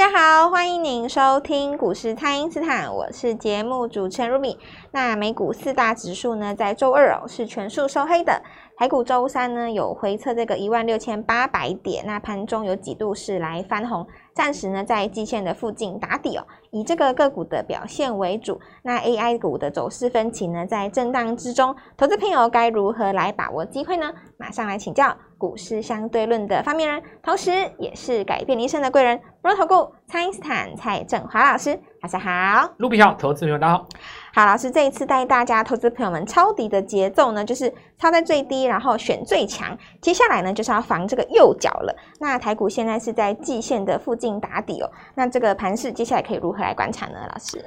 大家好，欢迎您收听股市蔡因斯坦，我是节目主持人 Ruby。那美股四大指数呢，在周二哦是全数收黑的。台股周三呢有回测这个一万六千八百点，那盘中有几度是来翻红，暂时呢在季线的附近打底哦。以这个个股的表现为主，那 AI 股的走势分歧呢在震荡之中，投资朋友该如何来把握机会呢？马上来请教股市相对论的发明人，同时也是改变一生的贵人——摩尔投顾蔡因斯坦蔡振华老师。大家好，卢比好，投资朋友大家好。好，老师这一次带大家投资朋友们抄底的节奏呢，就是抄在最低，然后选最强。接下来呢，就是要防这个右脚了。那台股现在是在季线的附近打底哦。那这个盘势接下来可以如何来观察呢？老师，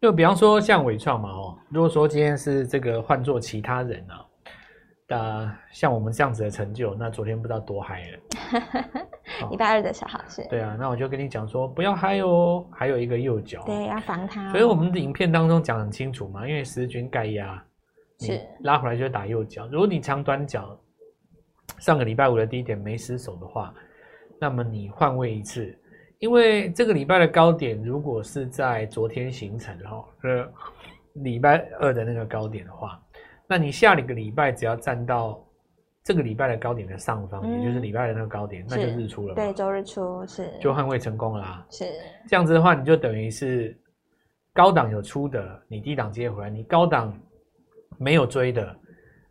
就比方说像伟创嘛，哦，如果说今天是这个换做其他人啊。呃，像我们这样子的成就，那昨天不知道多嗨了。礼拜二的时候是。对啊，那我就跟你讲说，不要嗨哦，还有一个右脚。对，要防它。所以我们的影片当中讲很清楚嘛，因为十均盖压，是拉回来就打右脚。如果你长短脚，上个礼拜五的低点没失手的话，那么你换位一次，因为这个礼拜的高点如果是在昨天形成哈，呃，礼拜二的那个高点的话。那你下一个礼拜只要站到这个礼拜的高点的上方，嗯、也就是礼拜的那个高点，那就日出了。对，周日出是就换位成功了啊。是这样子的话，你就等于是高档有出的，你低档接回来；你高档没有追的，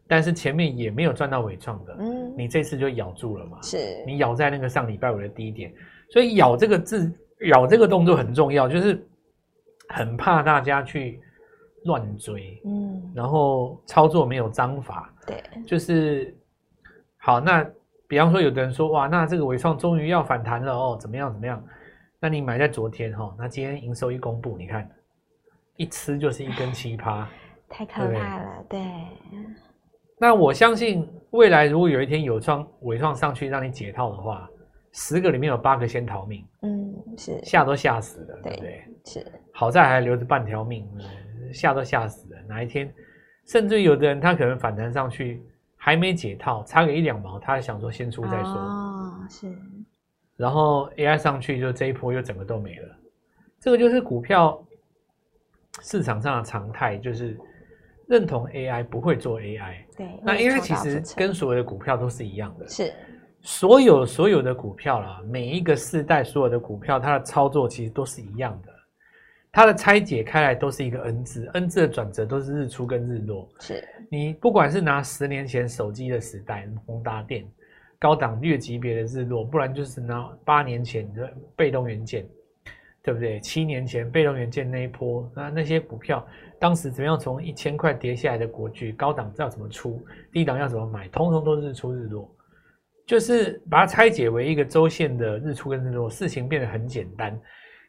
但是前面也没有赚到尾创的，嗯，你这次就咬住了嘛。是你咬在那个上礼拜五的低点，所以咬这个字，咬这个动作很重要，就是很怕大家去。乱追，嗯，然后操作没有章法，对，就是好。那比方说，有的人说，哇，那这个伟创终于要反弹了哦，怎么样怎么样？那你买在昨天哈，那今天营收一公布，你看一吃就是一根奇葩，太可怕了，对，对。那我相信未来如果有一天有创伟创上去让你解套的话，十个里面有八个先逃命，嗯，是吓都吓死了，对，对不对？是，好在还留着半条命。吓都吓死了，哪一天，甚至有的人他可能反弹上去还没解套，差个一两毛，他还想说先出再说。哦，是。然后 AI 上去就这一波又整个都没了，这个就是股票市场上的常态，就是认同 AI 不会做 AI。对。那 AI 其实跟所有的股票都是一样的。是。所有所有的股票啦，每一个世代所有的股票，它的操作其实都是一样的。它的拆解开来都是一个 N 字，N 字的转折都是日出跟日落。是你不管是拿十年前手机的时代，宏达电高档月级别的日落，不然就是拿八年前的被动元件，对不对？七年前被动元件那一波，那那些股票当时怎么样从一千块跌下来的国巨，高档要怎么出，低档要怎么买，通通都是日出日落，就是把它拆解为一个周线的日出跟日落，事情变得很简单。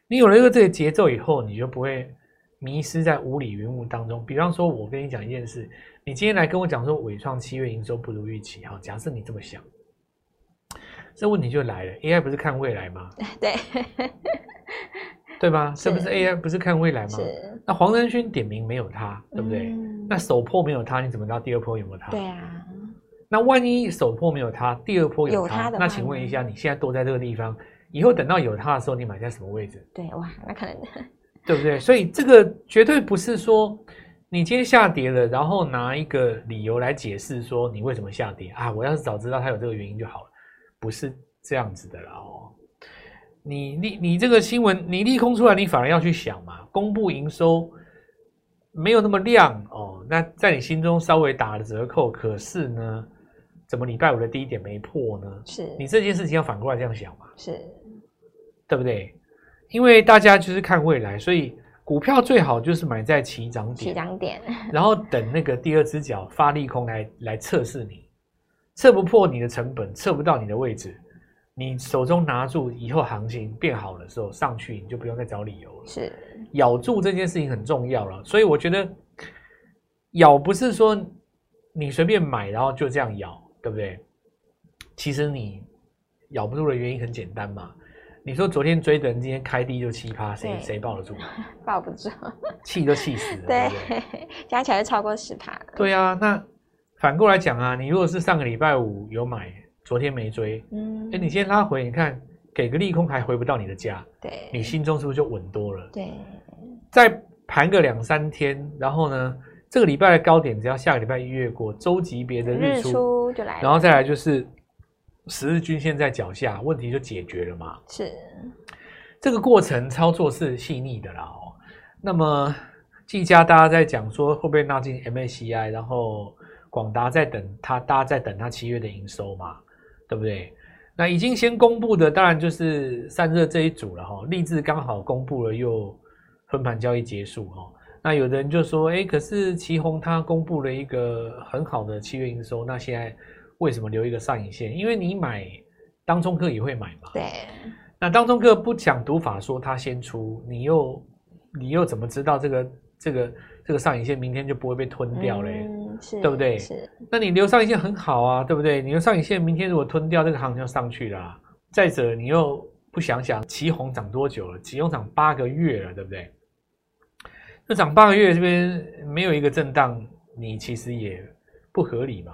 你有了一个这个节奏以后，你就不会迷失在雾里云雾当中。比方说，我跟你讲一件事，你今天来跟我讲说伟创七月营收不如预期，好，假设你这么想，这问题就来了：AI 不是看未来吗？对，对吧？是不是 AI 不是看未来吗？是。那黄仁勋点名没有他，对不对？嗯、那首破没有他，你怎么知道第二波有没有他？对啊。那万一首破没有它，第二波有它，的那请问一下，你现在躲在这个地方？以后等到有它的时候，你买在什么位置？对，哇，那可能，对不对？所以这个绝对不是说你今天下跌了，然后拿一个理由来解释说你为什么下跌啊？我要是早知道它有这个原因就好了，不是这样子的啦哦。你利你这个新闻你利空出来，你反而要去想嘛，公布营收没有那么亮哦，那在你心中稍微打了折扣，可是呢，怎么礼拜五的低点没破呢？是你这件事情要反过来这样想嘛？是。对不对？因为大家就是看未来，所以股票最好就是买在起涨点，起涨点，然后等那个第二只脚发利空来来测试你，测不破你的成本，测不到你的位置，你手中拿住，以后行情变好的时候上去，你就不用再找理由了。是咬住这件事情很重要了，所以我觉得咬不是说你随便买，然后就这样咬，对不对？其实你咬不住的原因很简单嘛。你说昨天追的人今天开低就七趴，谁谁抱得住？抱不住，气都气死了。对，对对加起来就超过十趴。对啊，那反过来讲啊，你如果是上个礼拜五有买，昨天没追，嗯，哎，你今天拉回，你看给个利空还回不到你的家，对，你心中是不是就稳多了？对，再盘个两三天，然后呢，这个礼拜的高点只要下个礼拜一越过周级别的日出，日出就来了，然后再来就是十日均线在脚下，问题就解决了嘛。是，这个过程操作是细腻的啦哦。那么技嘉大家在讲说会不会纳进 MACI，然后广达在等它，大家在等它七月的营收嘛，对不对？那已经先公布的当然就是散热这一组了哈，立志刚好公布了又分盘交易结束哈。那有的人就说，哎，可是奇鋐它公布了一个很好的七月营收，那现在为什么留一个上影线？因为你买当中客也会买嘛。对。那当中客不讲读法说他先出，你又你又怎么知道这个这个这个上影线明天就不会被吞掉嘞？嗯是对不对？是，那你留上影线很好啊，对不对？你留上影线，明天如果吞掉，这个行情就上去了啊。再者，你又不想想，奇鋐涨多久了？奇鋐涨八个月了，对不对？那涨半个月，这边没有一个震荡，你其实也不合理嘛。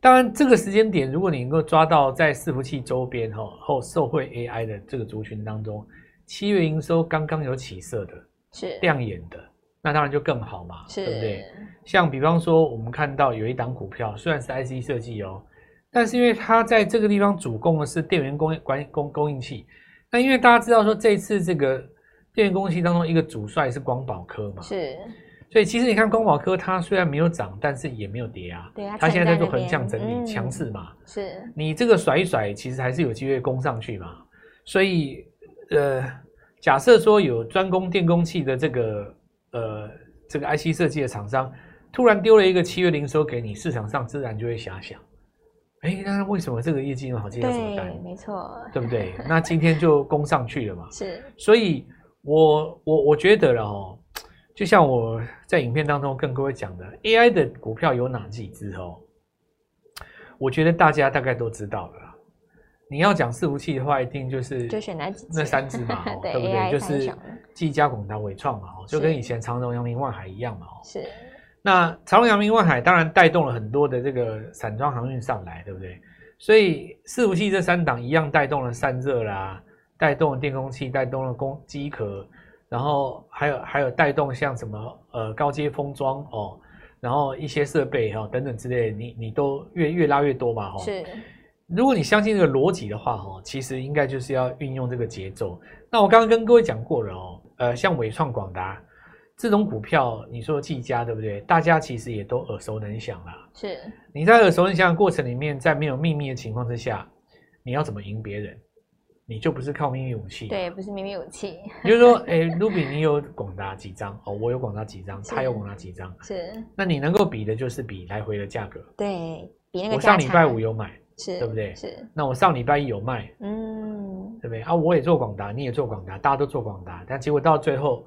当然，这个时间点，如果你能够抓到在伺服器周边哈后受惠 AI 的这个族群当中，七月营收刚刚有起色的，是亮眼的。那当然就更好嘛，对不对？像比方说，我们看到有一档股票，虽然是 IC 设计哦，但是因为它在这个地方主攻的是电源供应管供供应器。那因为大家知道说，这一次这个电源供应器当中一个主帅是光宝科嘛，是。所以其实你看光宝科，它虽然没有涨，但是也没有跌啊。对啊。它现在在做横向整理，强势嘛。是。你这个甩一甩，其实还是有机会攻上去嘛。所以呃，假设说有专攻电工器的这个。呃，这个 IC 设计的厂商突然丢了一个七月零收给你，市场上自然就会遐想，哎，那为什么这个业绩那么好？今天怎么办？没错，对不对？那今天就攻上去了嘛。是，所以我我我觉得了哦，就像我在影片当中跟各位讲的，AI 的股票有哪几只哦？我觉得大家大概都知道了。你要讲伺服器的话，一定就是就选哪几那三只嘛，对，对不对？就是技嘉、广达、伟创嘛，就跟以前长荣、阳明、万海一样嘛。是。那长荣、阳明、万海当然带动了很多的这个散装航运上来，对不对？所以伺服器这三档一样带动了散热啦，带动了电工器，带动了工机壳，然后还有还有带动像什么呃高阶封装哦，然后一些设备哈、哦、等等之类的，你你都越越拉越多嘛，哈。是。如果你相信这个逻辑的话，哈，其实应该就是要运用这个节奏。那我刚刚跟各位讲过了哦，呃，像伟创、广达这种股票，你说技嘉对不对？大家其实也都耳熟能详啦。是。你在耳熟能详的过程里面，在没有秘密的情况之下，你要怎么赢别人？你就不是靠秘密武器。对，不是秘密武器。就是说，哎，Ruby，你有广达几张？哦，我有广达几张，他有广达几张？是。那你能够比的就是比来回的价格。对，比那个。我上礼拜五有买。是对不对？是。那我上礼拜一有卖，嗯，对不对？啊，我也做广达，你也做广达，大家都做广达，但结果到最后，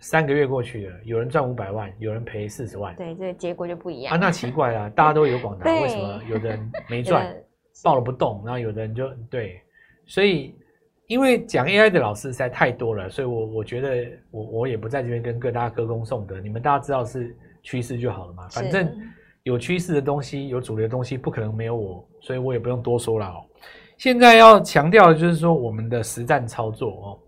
三个月过去了，有人赚五百万，有人赔四十万，对，这个结果就不一样啊。那奇怪了，大家都有广达，为什么有的人没 赚，抱了不动，然后有的人就对，所以因为讲 AI 的老师实在太多了，所以我我觉得我我也不在这边跟各大家歌功颂德，你们大家知道是趋势就好了嘛，反正。有趋势的东西，有主流的东西，不可能没有我，所以我也不用多说了哦。现在要强调的就是说，我们的实战操作哦，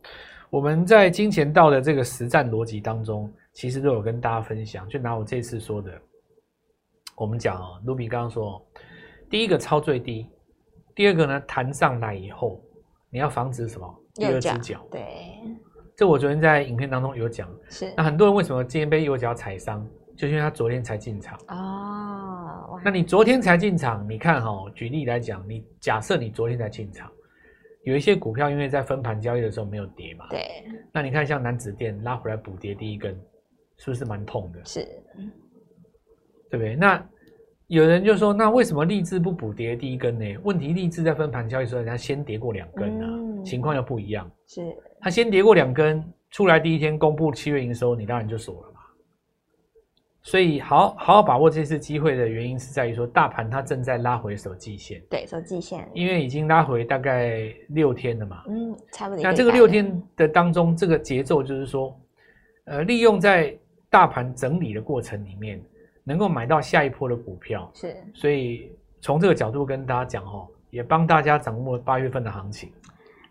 我们在金钱道的这个实战逻辑当中，其实都有跟大家分享。就拿我这次说的，我们讲哦，Ruby 刚刚说，第一个抄最低，第二个呢弹上来以后，你要防止什么？第二只脚。对，这我昨天在影片当中有讲。是。那很多人为什么今天被右脚踩伤？就是因为他昨天才进场哦，那你昨天才进场，你看哈、哦，举例来讲，你假设你昨天才进场，有一些股票因为在分盘交易的时候没有跌嘛，对，那你看像南子电拉回来补跌第一根，是不是蛮痛的？是，对不对？那有人就说，那为什么励志不补跌第一根呢？问题励志在分盘交易的时候，人家先跌过两根啊，嗯、情况又不一样。是，他先跌过两根，出来第一天公布七月营收，你当然就锁了嘛。所以好好好把握这次机会的原因是在于说，大盘它正在拉回守季线，对，守季线，因为已经拉回大概六天了嘛，嗯，差不多。那这个六天的当中，这个节奏就是说，呃，利用在大盘整理的过程里面，能够买到下一波的股票，是。所以从这个角度跟大家讲哦，也帮大家掌握八月份的行情。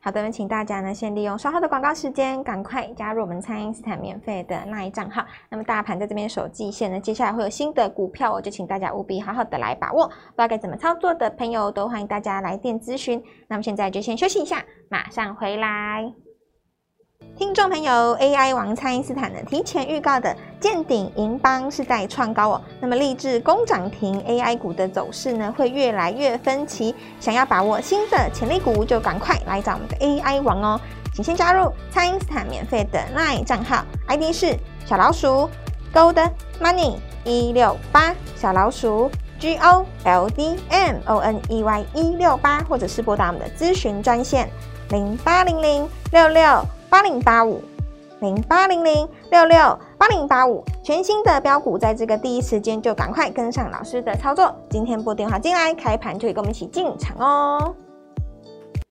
好的，那请大家呢先利用稍后的广告时间，赶快加入我们蔡因斯坦免费的那一账号。那么大盘在这边守季线呢，接下来会有新的股票，我就请大家务必好好的来把握。不知道该怎么操作的朋友，都欢迎大家来电咨询。那么现在就先休息一下，马上回来。听众朋友，AI 王蔡因斯坦呢提前预告的健鼎、银邦是在创高哦。那么立志攻涨停，AI 股的走势呢会越来越分歧。想要把握新的潜力股，就赶快来找我们的 AI 王哦。请先加入蔡因斯坦免费的 LINE 账号，ID 是小老鼠 Gold Money 一六八，小老鼠 G O L D M O N E Y 一六八，或者是拨打我们的咨询专线零八零零六六。八零八五零八零零六六八零八五，全新的标股，在这个第一时间就赶快跟上老师的操作。今天拨电话进来，开盘就可以跟我们一起进场哦。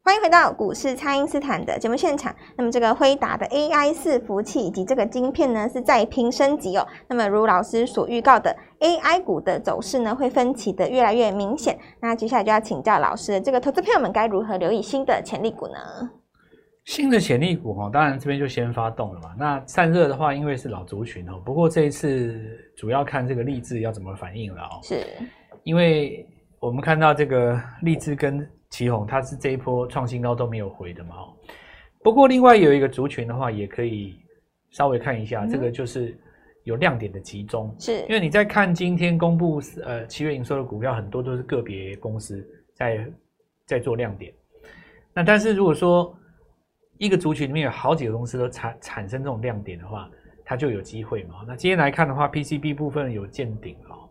欢迎回到股市，蔡因斯坦的节目现场。那么这个辉达的 AI 伺服器以及这个晶片呢，是再拼升级哦。那么如老师所预告的，AI 股的走势呢，会分歧的越来越明显。那接下来就要请教老师，这个投资朋友们该如何留意新的潜力股呢？新的潜力股哈，当然这边就先发动了嘛。那散热的话，因为是老族群哦。不过这一次主要看这个立志要怎么反应了哦。是，因为我们看到这个立志跟奇鋐，它是这一波创新高都没有回的嘛。不过另外有一个族群的话，也可以稍微看一下，这个就是有亮点的集中。是，因为你在看今天公布呃七月营收的股票，很多都是个别公司在在做亮点。那但是如果说一个族群里面有好几个公司都产产生这种亮点的话，它就有机会嘛。那今天来看的话，PCB 部分有见顶哦，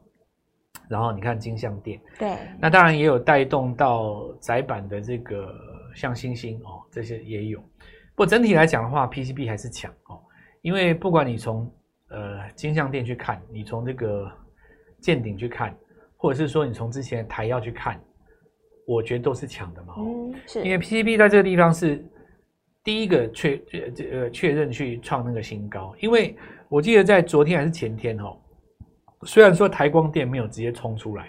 然后你看金像电，对，那当然也有带动到窄板的这个像星星哦，这些也有。不过整体来讲的话，PCB 还是强哦，因为不管你从呃金像电去看，你从这个见顶去看，或者是说你从之前台燿去看，我觉得都是强的嘛。嗯，是因为 PCB 在这个地方是。第一个确这呃确认去创那个新高，因为我记得在昨天还是前天哦，虽然说台光电没有直接冲出来，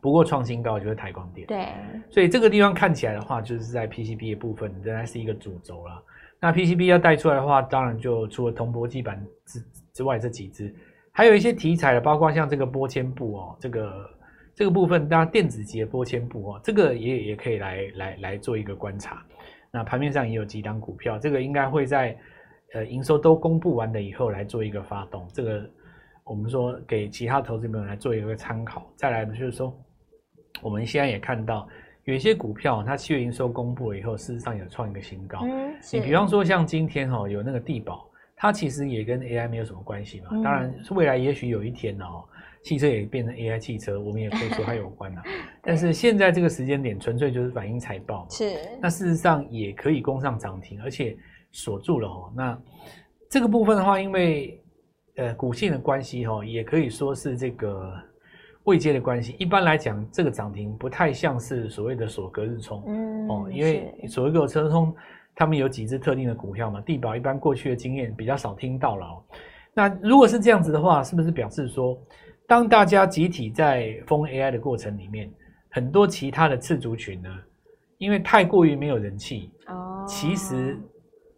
不过创新高就是台光电。对，所以这个地方看起来的话，就是在 PCB 的部分仍然是一个主轴啦。那 PCB 要带出来的话，当然就除了铜箔基板之之外这几只，还有一些题材的，包括像这个玻纤布哦，这个这个部分当然电子级的玻纤布哦，这个也也可以来来来做一个观察。那盘面上也有几档股票，这个应该会在呃营收都公布完了以后来做一个发动。这个我们说给其他投资朋友来做一个参考。再来呢，就是说我们现在也看到有一些股票，它七月营收公布了以后，事实上有创一个新高。嗯，你比方说像今天哈有那个地保，它其实也跟 AI 没有什么关系嘛。嗯、当然，未来也许有一天呢，汽车也变成 AI 汽车，我们也可以说它有关了。但是现在这个时间点，纯粹就是反映财报。是。那事实上也可以攻上涨停，而且锁住了哦。那这个部分的话，因为呃股性的关系哦，也可以说是这个未接的关系。一般来讲，这个涨停不太像是所谓的锁隔日冲。嗯。哦，因为所谓的隔日冲，他们有几只特定的股票嘛。地保一般过去的经验比较少听到了哦。那如果是这样子的话，是不是表示说？当大家集体在封 AI 的过程里面，很多其他的次族群呢，因为太过于没有人气，哦，其实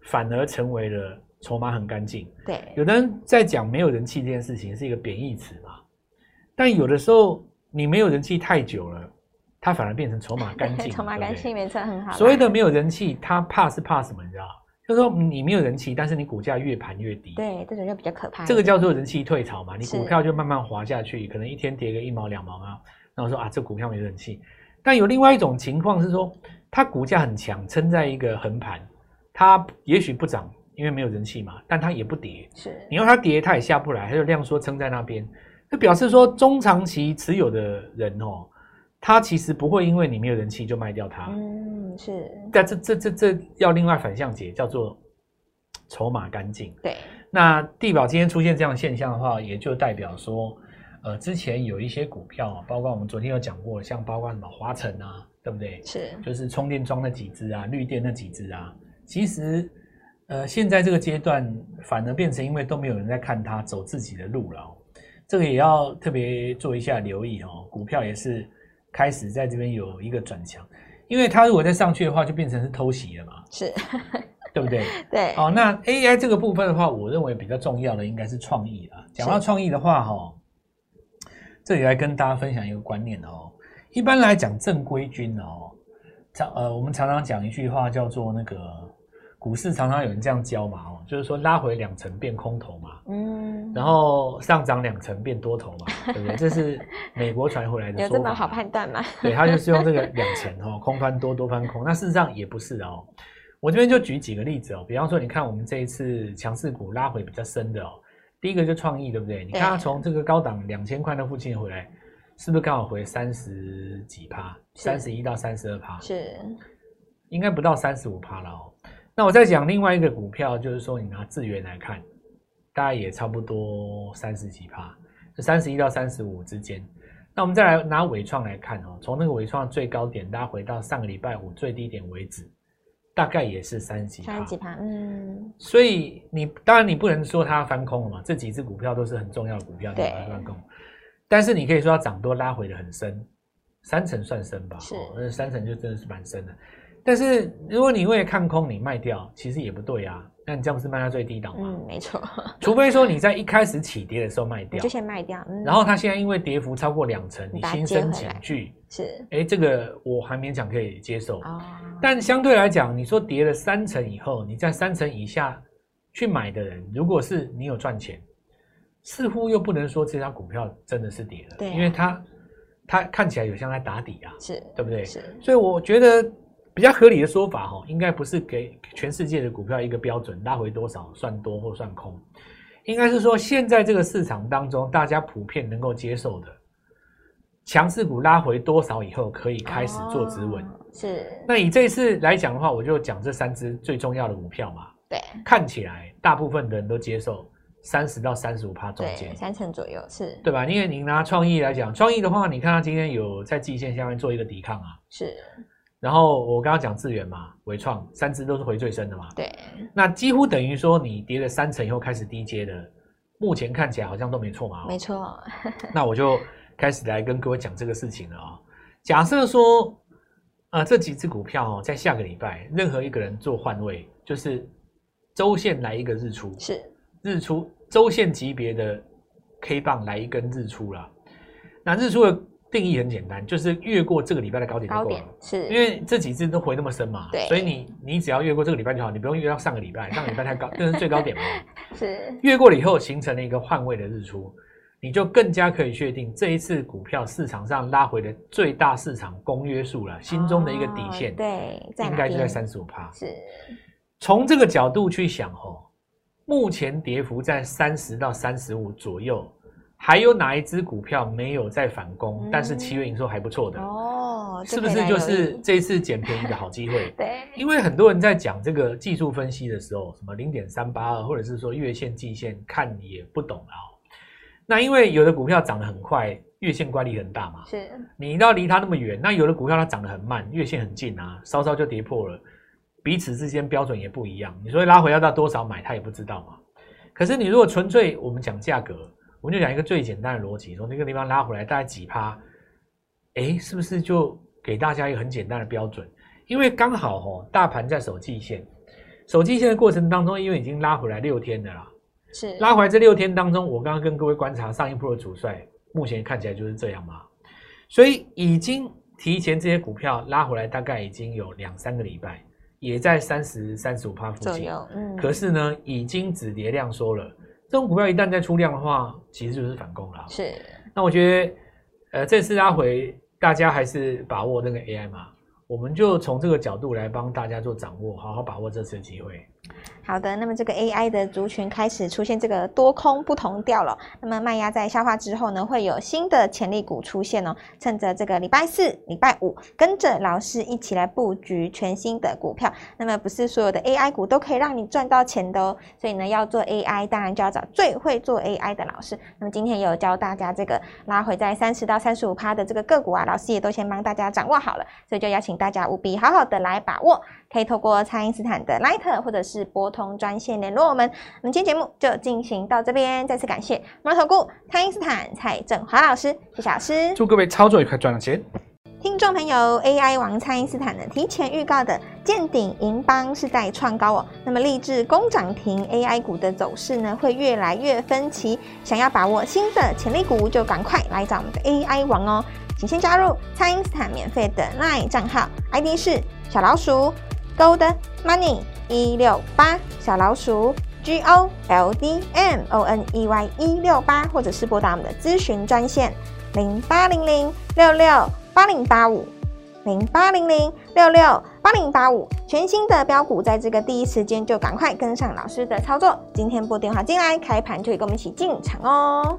反而成为了筹码很干净。对，有的人在讲没有人气这件事情是一个贬义词嘛，但有的时候你没有人气太久了，它反而变成筹码干净。筹码干净没错，很好。所谓的没有人气，它怕是怕什么？你知道？就是说你没有人气，但是你股价越盘越低，对，这种就比较可怕。这个叫做人气退潮嘛，你股票就慢慢滑下去，可能一天跌个一毛两毛啊。然后说啊，这股票没人气。但有另外一种情况是说，它股价很强，撑在一个横盘，它也许不涨，因为没有人气嘛，但它也不跌。是，你要它跌，它也下不来，它就量缩撑在那边，就表示说中长期持有的人哦。它其实不会因为你没有人气就卖掉它，嗯，是。但这这这这要另外反向解，叫做筹码干净。对。那地表今天出现这样的现象的话，也就代表说，呃，之前有一些股票，包括我们昨天有讲过，像包括什么华晨啊，对不对？是。就是充电桩那几只啊，绿电那几只啊，其实，呃，现在这个阶段反而变成因为都没有人在看它走自己的路了，这个也要特别做一下留意哦。股票也是。开始在这边有一个转强，因为它如果再上去的话，就变成是偷袭了嘛，是，对不对？对。哦，那 AI 这个部分的话，我认为比较重要的应该是创意啊。讲到创意的话，哈，这里来跟大家分享一个观念哦。一般来讲，正规军哦，常呃，我们常常讲一句话叫做那个股市常常有人这样教嘛，哦，就是说拉回两成变空头嘛，嗯，然后上涨两成变多头嘛，对不对？这是美国传回来的说法。有这么好判断吗？对，他就是用这个两成哦，空翻多，多翻空。那事实上也不是哦。我这边就举几个例子哦，比方说，你看我们这一次强势股拉回比较深的哦，第一个就创意，对不对？你看它从这个高档两千块的附近回来。是不是刚好回三十几趴？三十一到三十二趴，是应该不到三十五趴了哦。那我再讲另外一个股票，就是说你拿智源来看，大概也差不多三十几趴，就三十一到三十五之间。那我们再来拿伟创来看哦，从那个伟创最高点拉回到上个礼拜五最低点为止，大概也是三十几趴。三十几趴，嗯。所以你当然你不能说它翻空了嘛，这几只股票都是很重要的股票，对，翻空。但是你可以说它涨多拉回的很深，三成算深吧？是，那三成就真的是蛮深的。但是如果你为了看空你卖掉，其实也不对啊。那你这样不是卖到最低档吗？嗯，没错。除非说你在一开始起跌的时候卖掉，就先卖掉。嗯、然后它现在因为跌幅超过两成，你心生恐惧，是。哎、欸，这个我还勉强可以接受。哦、但相对来讲，你说跌了三成以后，你在三成以下去买的人，如果是你有赚钱。似乎又不能说这张股票真的是跌了，对、啊，因为它它看起来有像在打底啊，是对不对？是，所以我觉得比较合理的说法哈，应该不是给全世界的股票一个标准，拉回多少算多或算空，应该是说现在这个市场当中大家普遍能够接受的强势股拉回多少以后可以开始做止稳，哦，是。那以这次来讲的话，我就讲这三只最重要的股票嘛，对，看起来大部分的人都接受。三十到三十五趴中间，三成左右是，对吧？因为您拿创意来讲，创意的话，你看它今天有在季线下面做一个抵抗啊，是。然后我刚刚讲智源嘛，伟创三只都是回最深的嘛，对。那几乎等于说你跌了三成以后开始低阶的，目前看起来好像都没错嘛，没错。那我就开始来跟各位讲这个事情了啊、哦。假设说啊、呃，这几只股票哦，在下个礼拜任何一个人做换位，就是周线来一个日出，是。日出周线级别的 K 棒来一根日出了，那日出的定义很简单，就是越过这个礼拜的高点就够了。是，因为这几次都回那么深嘛，对，所以你你只要越过这个礼拜就好，你不用越到上个礼拜，上个礼拜太高，这是最高点嘛。是，越过了以后形成了一个换位的日出，你就更加可以确定这一次股票市场上拉回的最大市场公约数了，心中的一个底线，哦、对，应该就在三十五趴。是，从这个角度去想哦。目前跌幅在三十到三十五左右，还有哪一只股票没有在反攻？嗯、但是七月营收还不错的哦，是不是就是这一次捡便宜的好机会？对，因为很多人在讲这个技术分析的时候，什么零点三八二，或者是说月线、季线看也不懂啊。那因为有的股票涨得很快，月线乖离很大嘛，是你要离它那么远。那有的股票它涨得很慢，月线很近啊，稍稍就跌破了。彼此之间标准也不一样，你说拉回要到多少买，他也不知道嘛。可是你如果纯粹我们讲价格，我们就讲一个最简单的逻辑，从那个地方拉回来大概几趴，诶，是不是就给大家一个很简单的标准？因为刚好哦，大盘在守季线，守季线的过程当中，因为已经拉回来六天的啦，是拉回来这六天当中，我刚刚跟各位观察上一波的主帅，目前看起来就是这样嘛，所以已经提前这些股票拉回来，大概已经有两三个礼拜。也在三十三十五趴附近，嗯，可是呢，已经止跌量缩了。这种股票一旦再出量的话，其实就是反攻了。是，那我觉得，呃，这次拉回，大家还是把握那个 AI 嘛，我们就从这个角度来帮大家做掌握，好好把握这次机会。好的，那么这个 AI 的族群开始出现这个多空不同调了。那么卖压在消化之后呢，会有新的潜力股出现哦。趁着这个礼拜四、礼拜五，跟着老师一起来布局全新的股票。那么不是所有的 AI 股都可以让你赚到钱的哦。所以呢，要做 AI，当然就要找最会做 AI 的老师。那么今天有教大家这个拉回在三十到三十五趴的这个个股啊，老师也都先帮大家掌握好了。所以就邀请大家务必好好的来把握。可以透过蔡因斯坦的 Line 或者是拨通专线联络我们。那么今天节目就进行到这边，再次感谢摩尔投顾蔡因斯坦蔡正华老师，谢谢老师，祝各位操作愉快，赚到钱。听众朋友，AI 王蔡因斯坦呢提前预告的见顶、银邦是在创高哦。那么立志攻涨停，AI 股的走势呢会越来越分歧。想要把握新的潜力股，就赶快来找我们的 AI 王哦。请先加入蔡因斯坦免费的 LINE 账号，ID 是小老鼠 Gold Money 一六八，小老鼠 G O L D M O N E Y 一六八，或者是拨打我们的咨询专线零八零零六六。八零八五零八零零六六八零八五，全新的标股，在这个第一时间就赶快跟上老师的操作。今天拨电话进来，开盘就可以跟我们一起进场哦。